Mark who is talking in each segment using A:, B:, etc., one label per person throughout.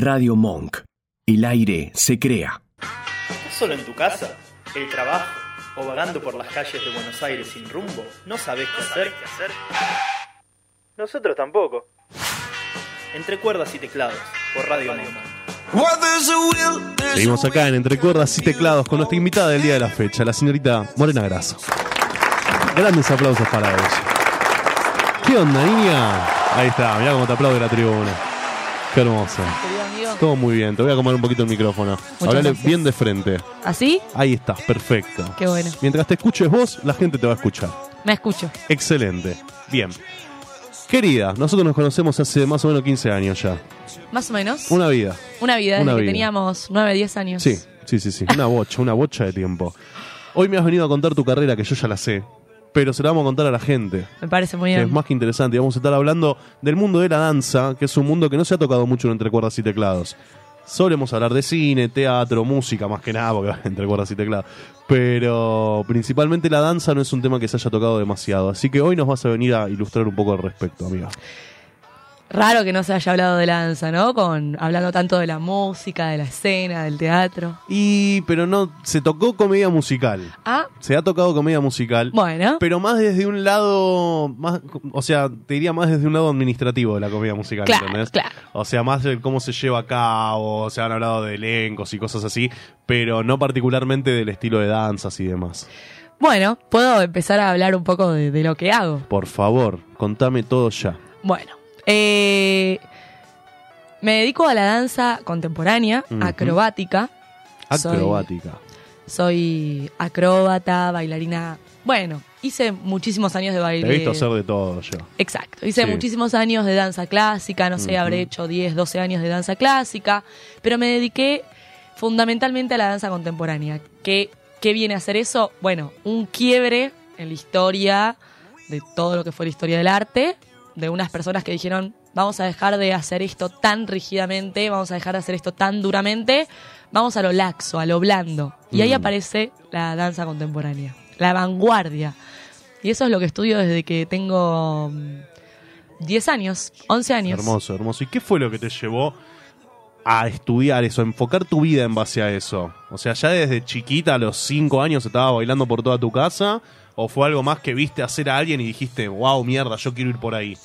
A: Radio Monk. El aire se crea.
B: ¿Estás solo en tu casa? ¿El trabajo? ¿O vagando por las calles de Buenos Aires sin rumbo? ¿No sabes qué hacer? Nosotros tampoco. Entre cuerdas y teclados, por Radio Monk.
C: Seguimos acá en Entre Cuerdas y Teclados con nuestra invitada del día de la fecha, la señorita Morena Grasso. Grandes aplausos para ella. ¿Qué onda, niña? Ahí está, mirá cómo te aplaude la tribuna. Qué hermoso. Todo muy bien, te voy a comer un poquito el micrófono. Hablale
D: gracias.
C: bien de frente.
D: ¿Así?
C: Ahí estás, perfecto.
D: Qué bueno.
C: Mientras te escuches vos, la gente te va a escuchar.
D: Me escucho.
C: Excelente. Bien. Querida, nosotros nos conocemos hace más o menos 15 años ya.
D: Más o menos.
C: Una vida.
D: Una vida desde
C: una
D: que
C: vida.
D: teníamos 9, 10 años.
C: Sí, sí, sí, sí. Una bocha, una bocha de tiempo. Hoy me has venido a contar tu carrera, que yo ya la sé, pero se la vamos a contar a la gente.
D: Me parece muy
C: Que es
D: bien.
C: más que interesante. Y vamos a estar hablando del mundo de la danza, que es un mundo que no se ha tocado mucho en entre cuerdas y teclados. Solemos hablar de cine, teatro, música, más que nada, porque entre cuerdas y teclados. Pero principalmente la danza no es un tema que se haya tocado demasiado. Así que hoy nos vas a venir a ilustrar un poco al respecto, amiga.
D: Raro que no se haya hablado de danza, ¿no? Con hablando tanto de la música, de la escena, del teatro.
C: Y, pero no, se tocó comedia musical.
D: Ah,
C: Se ha tocado comedia musical.
D: bueno.
C: Pero más desde un lado, más, o sea, te diría más desde un lado administrativo de la comedia musical,
D: Claro,
C: ¿entendés?
D: claro.
C: O sea, más de cómo se lleva a cabo, se han hablado de elencos y cosas así, pero no particularmente del estilo de danzas y demás.
D: Bueno, puedo empezar a hablar un poco de, de lo que hago.
C: Por favor, contame todo ya.
D: Bueno, eh, me dedico a la danza contemporánea,
C: Ujú.
D: acrobática. Soy-
C: Acrobática.
D: Soy acróbata, bailarina. Bueno, hice muchísimos años de
C: Te
D: baile.
C: he visto hacer de todo yo.
D: Exacto. Hice
C: Sí.
D: muchísimos años de danza clásica, no sé, habré hecho 10, 12 años de danza clásica, pero me dediqué fundamentalmente a la danza contemporánea. ¿Qué, qué viene a hacer eso? Bueno, un quiebre en la historia de todo lo que fue la historia del arte, de unas personas que dijeron, vamos a dejar de hacer esto tan rígidamente, vamos a dejar de hacer esto tan duramente, vamos a lo laxo, a lo blando. Y ahí
C: Mm.
D: aparece la danza contemporánea, la vanguardia. Y eso es lo que estudio desde que tengo mm, 10 años, 11 años.
C: Hermoso, hermoso. ¿Y qué fue lo que te llevó a estudiar eso, a enfocar tu vida en base a eso? O sea, ya desde chiquita, a los 5 años, estaba bailando por toda tu casa. ¿O fue algo más que viste hacer a alguien y dijiste, wow, mierda, yo quiero ir por ahí?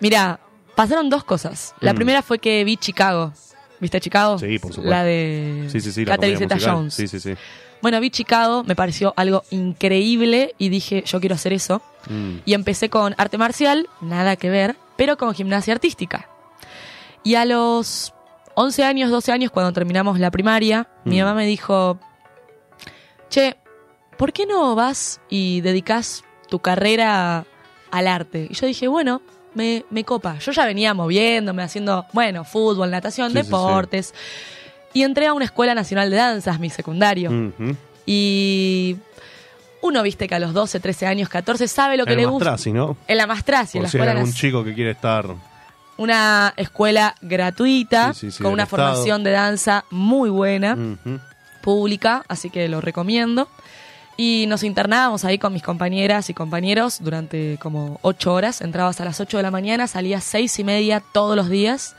D: Mira, pasaron dos cosas. La
C: Mm.
D: primera fue que vi Chicago. ¿Viste Chicago?
C: Sí, por supuesto.
D: La de
C: Sí, sí, sí,
D: Catherine
C: musical.
D: Zeta-Jones.
C: Sí, sí, sí.
D: Bueno, vi Chicago, me pareció algo increíble y dije, yo quiero hacer eso.
C: Mm.
D: Y empecé con arte marcial, nada que ver, pero con gimnasia artística. Y a los 11 años, 12 años, cuando terminamos la primaria, mi
C: Mm.
D: mamá me dijo, che, ¿por qué no vas y dedicas tu carrera al arte? Y yo dije, bueno, me, me copa. Yo ya venía moviéndome, haciendo, bueno, fútbol, natación,
C: Sí, sí, sí.
D: deportes. Y entré a una escuela nacional de danzas, mi secundario. Y uno, viste que a los 12, 13 años, 14, sabe lo que
C: El
D: le gusta.
C: Mastrasi, ¿no?
D: En la Mastrasi, en la
C: si
D: escuela nas-
C: chico que quiere estar...
D: una escuela gratuita
C: Sí, sí, sí,
D: con una
C: Estado.
D: formación de danza muy buena, pública, así que lo recomiendo. Y nos internábamos ahí con mis compañeras y compañeros durante como ocho horas. Entrabas a las 8 de la mañana, salías seis y media todos los días.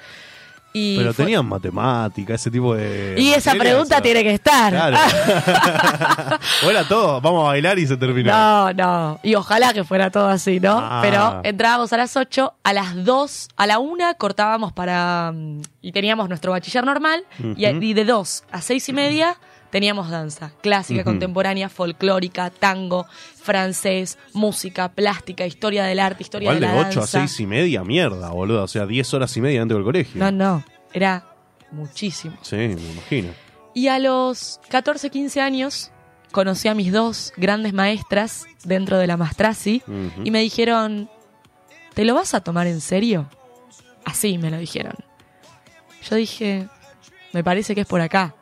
D: Y
C: Pero tenían matemática, ese tipo de...
D: Y esa pregunta
C: o-
D: tiene que estar.
C: Claro. era todo, vamos a bailar y se terminó.
D: No, no. Y ojalá que fuera todo así, ¿no?
C: Ah.
D: Pero entrábamos a las 8, a las 2, a la 1 cortábamos para. mm, Y teníamos nuestro bachiller normal. y de 2 a 6 y media teníamos danza. Clásica, contemporánea, folclórica, tango, francés, música, plástica, historia del arte, historia
C: Igual
D: de
C: de
D: la
C: 8 a
D: danza.
C: 6 y media, mierda, boludo. O sea, 10 horas y media dentro del colegio.
D: No, no. Era muchísimo.
C: Sí, me imagino.
D: Y a los 14, 15 años conocí a mis dos grandes maestras dentro de la Mastrasi y me dijeron, ¿te lo vas a tomar en serio? Así me lo dijeron. Yo dije, me parece que es por acá.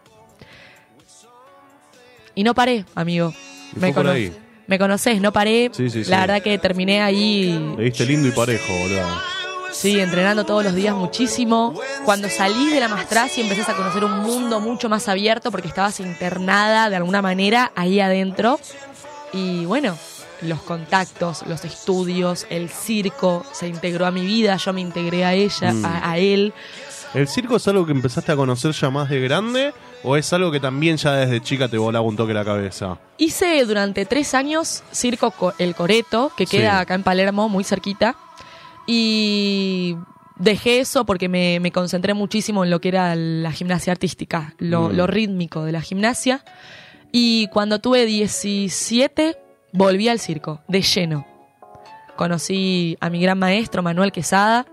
D: Y no paré, amigo.
C: Y
D: Me,
C: fue por
D: cono-
C: ahí.
D: me conocés, no paré.
C: Sí, sí, sí.
D: La verdad que terminé ahí,
C: Le diste lindo y parejo, boludo.
D: sí, entrenando todos los días muchísimo. Cuando salí de la Mastrasi empecé a conocer un mundo mucho más abierto porque estabas internada de alguna manera ahí adentro. Y bueno, los contactos, los estudios, el circo se integró a mi vida, yo me integré a ella,
C: Mm.
D: a, a él.
C: ¿El circo es algo que empezaste a conocer ya más de grande o es algo que también ya desde chica te volaba un toque la cabeza?
D: Hice durante tres años circo Co- El Coreto, que queda
C: Sí.
D: acá en Palermo, muy cerquita. Y dejé eso porque me, me concentré muchísimo en lo que era la gimnasia artística, lo,
C: Mm.
D: lo rítmico de la gimnasia. Y cuando tuve 17, volví al circo, de lleno. Conocí a mi gran maestro, Manuel Quesada,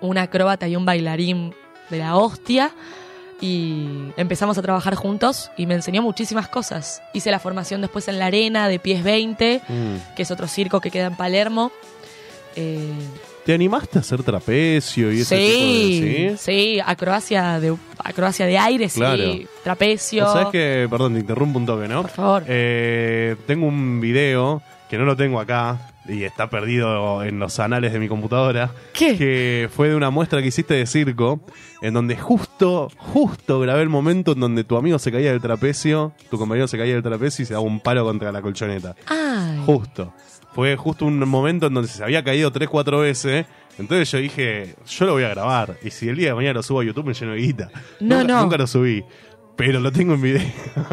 D: un acróbata y un bailarín de la hostia. Y empezamos a trabajar juntos y me enseñó muchísimas cosas. Hice la formación después en la arena de Pies 20,
C: Mm.
D: que es otro circo que queda en Palermo. Eh,
C: ¿Te animaste a hacer trapecio y ese
D: sí,
C: tipo de
D: sí, acrobacia de, acrobacia de aire,
C: Claro.
D: sí, trapecio.
C: ¿Sabes que, perdón, te interrumpo un toque, ¿no?
D: Por favor.
C: Eh, tengo un video que no lo tengo acá y está perdido en los anales de mi computadora.
D: ¿Qué?
C: Que fue de una muestra que hiciste de circo, en donde justo, justo grabé el momento en donde tu amigo se caía del trapecio, tu compañero se caía del trapecio y se daba un palo contra la colchoneta.
D: Ay,
C: Justo. Fue justo un momento en donde se había caído 3-4 veces. Entonces yo dije, yo lo voy a grabar. Y si el día de mañana lo subo a YouTube me lleno de guita.
D: No,
C: nunca,
D: no.
C: Nunca lo subí. Pero lo tengo en video.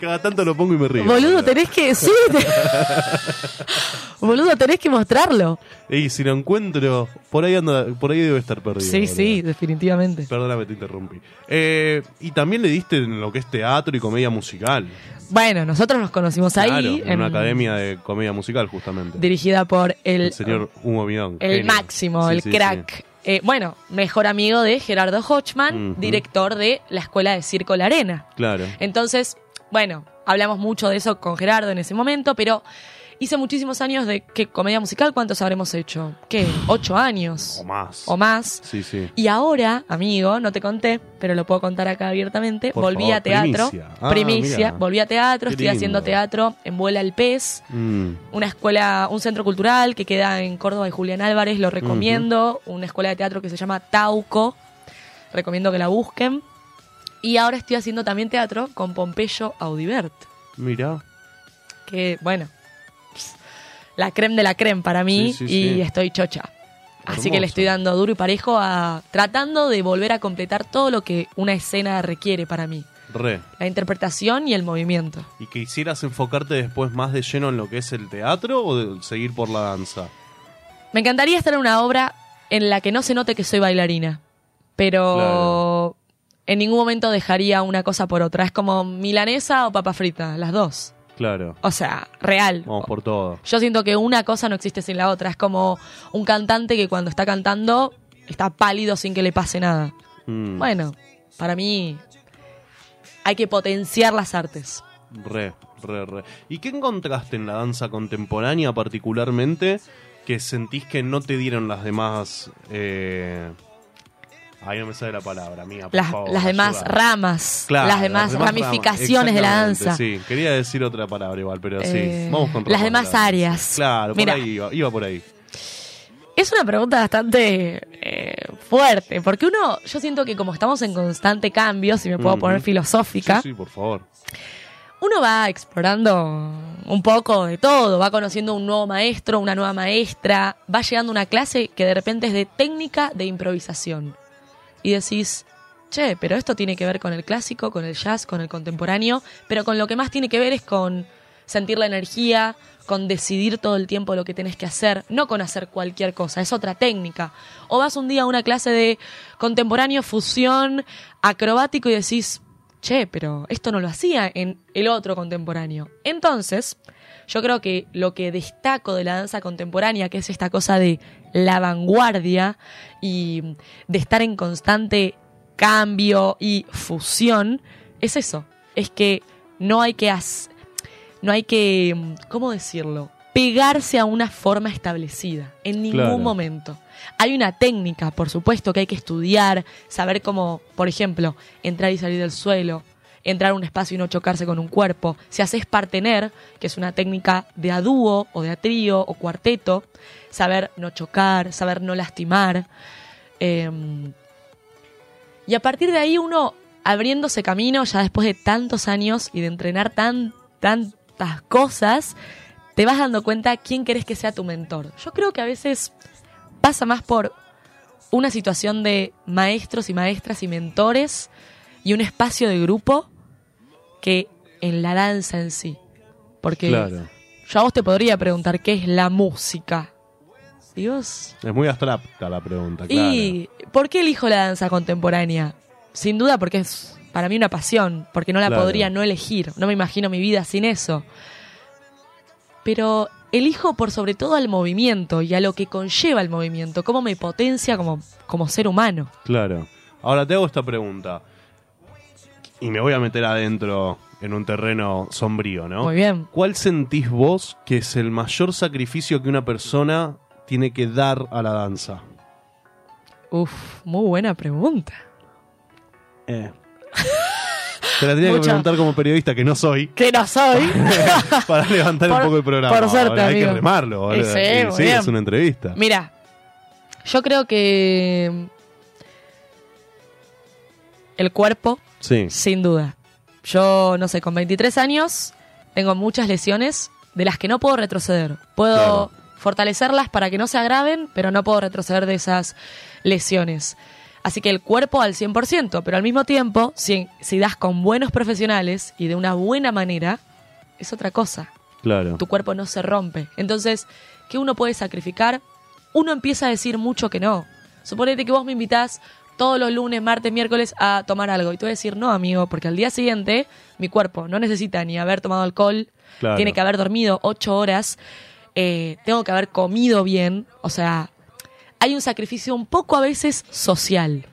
C: Cada tanto lo pongo y me río.
D: boludo, tenés que. Sí, te- boludo, tenés que mostrarlo.
C: Y si lo encuentro, por ahí anda, por ahí debe estar perdido.
D: Sí,
C: boludo.
D: sí, definitivamente.
C: Perdóname, te interrumpí. Eh, y también le diste en lo que es teatro y comedia musical.
D: Bueno, nosotros nos conocimos ahí.
C: En una academia de comedia musical, justamente.
D: Dirigida por el,
C: el señor Hugo Midón.
D: el
C: genio.
D: máximo,
C: Sí,
D: el
C: sí,
D: crack. Eh, bueno, mejor amigo de Gerardo Hochman, director de la Escuela de Circo La Arena.
C: Claro.
D: Entonces, bueno, hablamos mucho de eso con Gerardo en ese momento, pero hice muchísimos años de ¿qué comedia musical, ¿cuántos habremos hecho? ¿Qué? ¿Ocho años?
C: O más.
D: O más.
C: Sí, sí.
D: Y ahora, amigo, no te conté, pero lo puedo contar acá abiertamente,
C: Por
D: volví
C: favor,
D: a teatro.
C: primicia. Ah,
D: volví a teatro, estoy haciendo teatro en Vuela el Pez,
C: Mm.
D: una escuela, un centro cultural que queda en Córdoba y Julián Álvarez, lo recomiendo, una escuela de teatro que se llama Tauco, recomiendo que la busquen. Y ahora estoy haciendo también teatro con Pompeyo Audibert,
C: Mira.
D: que bueno, la creme de la creme para mí
C: Sí, sí,
D: y
C: sí.
D: estoy chocha. Así que le estoy dando duro y parejo a tratando de volver a completar todo lo que una escena requiere para mí.
C: Re.
D: La interpretación y el movimiento.
C: ¿Y quisieras enfocarte después más de lleno en lo que es el teatro o de seguir por la danza?
D: Me encantaría estar en una obra en la que no se note que soy bailarina, pero
C: Claro.
D: en ningún momento dejaría una cosa por otra. Es como milanesa o papa frita, las dos.
C: Claro.
D: O sea, real.
C: Vamos por todo.
D: Yo siento que una cosa no existe sin la otra. Es como un cantante que cuando está cantando está pálido sin que le pase nada.
C: Mm.
D: Bueno, para mí hay que potenciar las artes.
C: Re, re, re. ¿Y qué encontraste en la danza contemporánea particularmente que sentís que no te dieron las demás... Eh... Ay, no me sale la palabra, amiga, por
D: Las,
C: favor,
D: las demás
C: ayuda.
D: ramas,
C: Claro,
D: las demás ramificaciones de la danza.
C: Sí, quería decir otra palabra igual, pero sí.
D: Eh,
C: Vamos con
D: las
C: ramas de
D: demás áreas.
C: Claro,
D: Mira.
C: por ahí iba, iba por ahí.
D: Es una pregunta bastante eh, fuerte, porque uno, yo siento que como estamos en constante cambio, si me puedo poner filosófica,
C: Sí, sí, por favor.
D: uno va explorando un poco de todo, va conociendo un nuevo maestro, una nueva maestra, va llegando a una clase que de repente es de técnica de improvisación. Y decís, che, pero esto tiene que ver con el clásico, con el jazz, con el contemporáneo, pero con lo que más tiene que ver es con sentir la energía, con decidir todo el tiempo lo que tenés que hacer, no con hacer cualquier cosa, es otra técnica. O vas un día a una clase de contemporáneo, fusión, acrobático y decís, che, pero esto no lo hacía en el otro contemporáneo. Entonces, yo creo que lo que destaco de la danza contemporánea, que es esta cosa de la vanguardia y de estar en constante cambio y fusión, es eso. Es que no hay que no hay que, ¿cómo decirlo? Pegarse a una forma establecida, en ningún
C: Claro.
D: momento. Hay una técnica, por supuesto, que hay que estudiar, saber cómo, por ejemplo, entrar y salir del suelo, entrar a un espacio y no chocarse con un cuerpo. Si haces partener, que es una técnica de a dúo o de a trío o cuarteto, saber no chocar, saber no lastimar. Em, y a partir de ahí uno abriéndose camino ya después de tantos años y de entrenar tan, tantas cosas, te vas dando cuenta quién querés que sea tu mentor. Yo creo que a veces pasa más por una situación de maestros y maestras y mentores y un espacio de grupo que en la danza en sí. Porque
C: Claro.
D: yo a vos te podría preguntar qué es la música. Y vos...
C: Es muy abstracta la pregunta, claro.
D: ¿Y por qué elijo la danza contemporánea? Sin duda porque es para mí una pasión, porque no la
C: Claro.
D: podría no elegir, no me imagino mi vida sin eso. Pero elijo por sobre todo al movimiento y a lo que conlleva el movimiento, cómo me potencia como, como ser humano.
C: Claro. Ahora te hago esta pregunta. Y me voy a meter adentro en un terreno sombrío, ¿no?
D: Muy bien.
C: ¿Cuál sentís vos que es el mayor sacrificio que una persona tiene que dar a la danza?
D: Uf, muy buena pregunta.
C: Eh. Te la tenía que preguntar como periodista, que no soy,
D: Que no soy.
C: para levantar un poco el programa.
D: por suerte,
C: Hay que remarlo.
D: sí,
C: sí, es una entrevista.
D: Mira, yo creo que el cuerpo
C: Sí,
D: Sin duda. Yo, no sé, con 23 años tengo muchas lesiones de las que no puedo retroceder. Puedo
C: Claro.
D: fortalecerlas para que no se agraven, pero no puedo retroceder de esas lesiones. Así que el cuerpo al 100%, pero al mismo tiempo, si, si das con buenos profesionales y de una buena manera, es otra cosa.
C: claro.
D: Tu cuerpo no se rompe. Entonces, ¿qué uno puede sacrificar? Uno empieza a decir mucho que no. Suponete que vos me invitás todos los lunes, martes, miércoles a tomar algo. Y te voy a decir, no, amigo, porque al día siguiente mi cuerpo no necesita ni haber tomado alcohol,
C: Claro.
D: tiene que haber dormido ocho horas, eh, tengo que haber comido bien. O sea, hay un sacrificio un poco a veces social,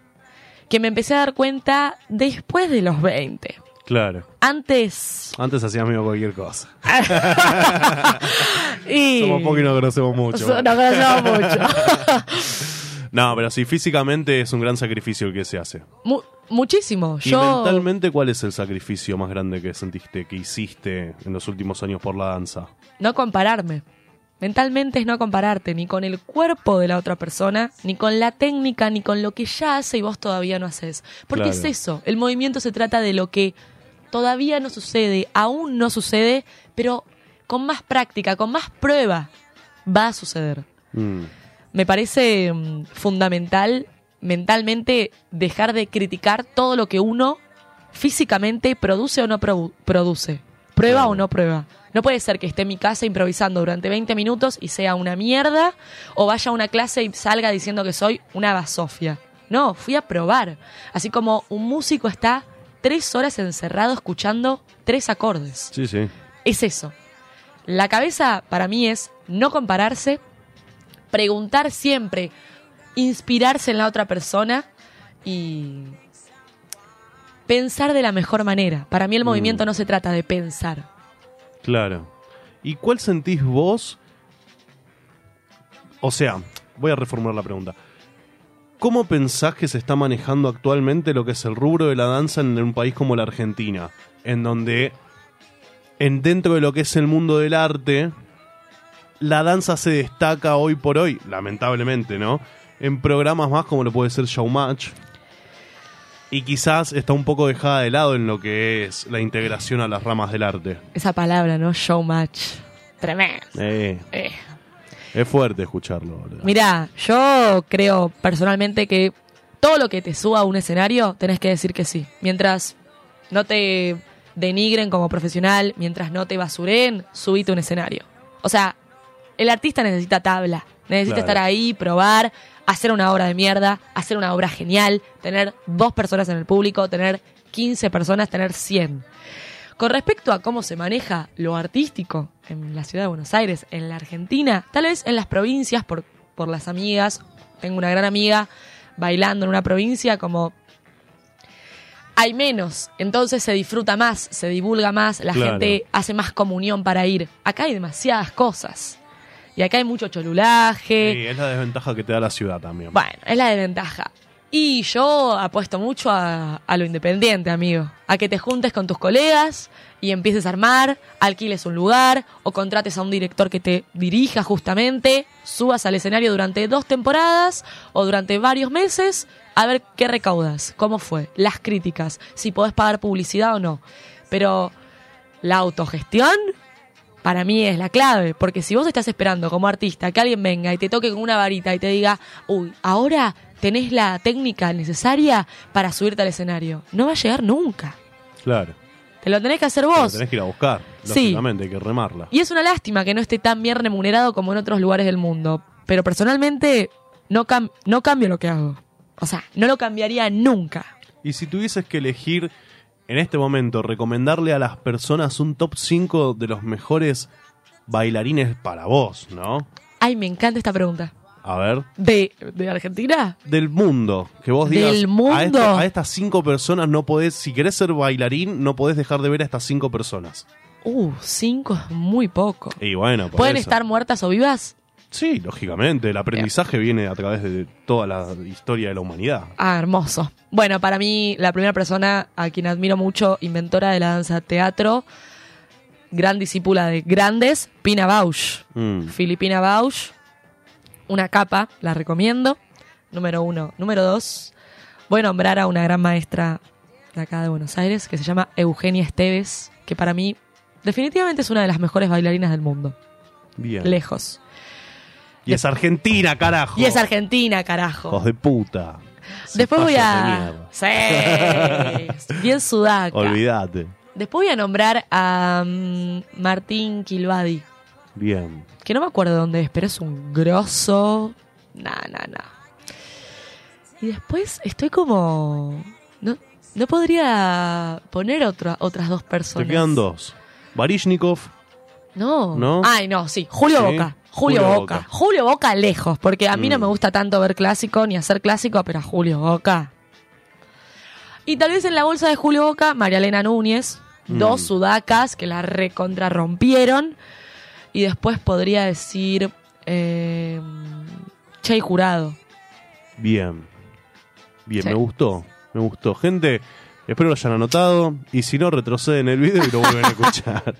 D: que me empecé a dar cuenta después de los 20.
C: Claro.
D: Antes...
C: Antes hacíamos amigo cualquier cosa.
D: y...
C: Somos pocos y nos conocemos mucho.
D: So- Nos conocemos mucho.
C: No, pero sí, físicamente es un gran sacrificio el que se hace.
D: Mu- muchísimo.
C: ¿Y
D: Yo
C: mentalmente cuál es el sacrificio más grande que sentiste, que hiciste en los últimos años por la danza?
D: no compararme. Mentalmente es no compararte ni con el cuerpo de la otra persona, ni con la técnica, ni con lo que ya hace y vos todavía no haces. Porque
C: Claro.
D: es eso, el movimiento se trata de lo que todavía no sucede, aún no sucede, pero con más práctica, con más prueba, va a suceder.
C: Mm,
D: me parece mm, fundamental mentalmente dejar de criticar todo lo que uno físicamente produce o no produ- produce. Prueba o no prueba. No puede ser que esté en mi casa improvisando durante 20 minutos y sea una mierda o vaya a una clase y salga diciendo que soy una basofia. No, fui a probar. Así como un músico está tres horas encerrado escuchando tres acordes.
C: Sí, sí.
D: Es eso. La cabeza para mí es no compararse, preguntar siempre, inspirarse en la otra persona y pensar de la mejor manera. Para mí el
C: Mm.
D: movimiento no se trata de pensar.
C: Claro. ¿Y cuál sentís vos? O sea, voy a reformular la pregunta. ¿Cómo pensás que se está manejando actualmente lo que es el rubro de la danza en un país como la Argentina? En donde, en dentro de lo que es el mundo del arte, la danza se destaca hoy por hoy, lamentablemente, ¿no? En programas más como lo puede ser Showmatch. Y quizás está un poco dejada de lado en lo que es la integración a las ramas del arte.
D: Esa palabra, ¿no? Showmatch. Tremendo.
C: Eh,
D: Eh.
C: es fuerte escucharlo. boludo.
D: Mirá, yo creo personalmente que todo lo que te suba a un escenario tenés que decir que sí. Mientras no te denigren como profesional, mientras no te basuren, subite a un escenario. O sea, el artista necesita tabla, necesita
C: Claro.
D: estar ahí, probar, hacer una obra de mierda, hacer una obra genial, tener dos personas en el público, tener 15 personas, tener 100. Con respecto a cómo se maneja lo artístico en la ciudad de Buenos Aires, en la Argentina, tal vez en las provincias, por, por las amigas, tengo una gran amiga bailando en una provincia, como hay menos, entonces se disfruta más, se divulga más, la
C: Claro.
D: gente hace más comunión para ir. Acá hay demasiadas cosas. Y acá hay mucho cholulaje.
C: Sí, es la desventaja que te da la ciudad también.
D: Bueno, es la desventaja. Y yo apuesto mucho a, a lo independiente, amigo. A que te juntes con tus colegas y empieces a armar, alquiles un lugar o contrates a un director que te dirija justamente, subas al escenario durante dos temporadas o durante varios meses a ver qué recaudas, cómo fue, las críticas, si podés pagar publicidad o no. Pero la autogestión para mí es la clave, porque si vos estás esperando como artista que alguien venga y te toque con una varita y te diga, uy, ahora tenés la técnica necesaria para subirte al escenario. No va a llegar nunca.
C: Claro.
D: Te lo tenés que hacer vos.
C: tenés que ir a buscar.
D: Sí.
C: Lógicamente, hay que remarla.
D: Y es una lástima que no esté tan bien remunerado como en otros lugares del mundo. Pero personalmente no, cam- no cambio lo que hago. O sea, no lo cambiaría nunca.
C: Y si tuvieses que elegir en este momento, recomendarle a las personas un top 5 de los mejores bailarines para vos, ¿no?
D: Ay, me encanta esta pregunta.
C: A ver,
D: ¿De, de Argentina?
C: del mundo, que vos digas,
D: ¿Del
C: A,
D: mundo?
C: esta- a estas cinco personas no podés, si querés ser bailarín, no podés dejar de ver a estas cinco personas.
D: Uh, cinco es muy poco.
C: Y bueno, por
D: ¿Pueden
C: eso.
D: estar muertas o vivas?
C: Sí, lógicamente, el aprendizaje viene a través de toda la historia de la humanidad.
D: Ah, hermoso. Bueno, para mí, la primera persona a quien admiro mucho, inventora de la danza teatro, gran discípula de grandes, Pina Bausch.
C: Mm.
D: Filipina Bausch, una capa, la recomiendo. Número uno. Número dos, voy a nombrar a una gran maestra de acá de Buenos Aires que se llama Eugenia Esteves, que para mí definitivamente es una de las mejores bailarinas del mundo.
C: Bien.
D: Lejos.
C: Y es Argentina, carajo.
D: Y es argentina, carajo.
C: Hijos de puta.
D: Después voy a. Sí, bien sudaca.
C: Olvídate.
D: Después voy a nombrar a mm, Martín Kilbadi,
C: Bien.
D: que no me acuerdo dónde es, pero es un grosso. Nah, nah, nah. Y después estoy como. No, no podría poner otra, otras dos personas.
C: Te quedan dos. Varishnikov,
D: No.
C: ¿No?
D: Ay, no, sí. Julio
C: Sí.
D: Boca. Julio,
C: Julio
D: Boca.
C: Boca.
D: Julio Boca lejos, porque a mí no
C: Mm.
D: me gusta tanto ver clásico ni hacer clásico, pero a Julio Boca. Y tal vez en la bolsa de Julio Boca, María Elena Núñez,
C: Mm.
D: dos sudacas que la recontra rompieron. Y después podría decir eh, Che Jurado.
C: bien. Bien,
D: Sí.
C: me gustó. Me gustó. Gente, espero lo hayan anotado. Y si no, retroceden el video y lo vuelven a escuchar.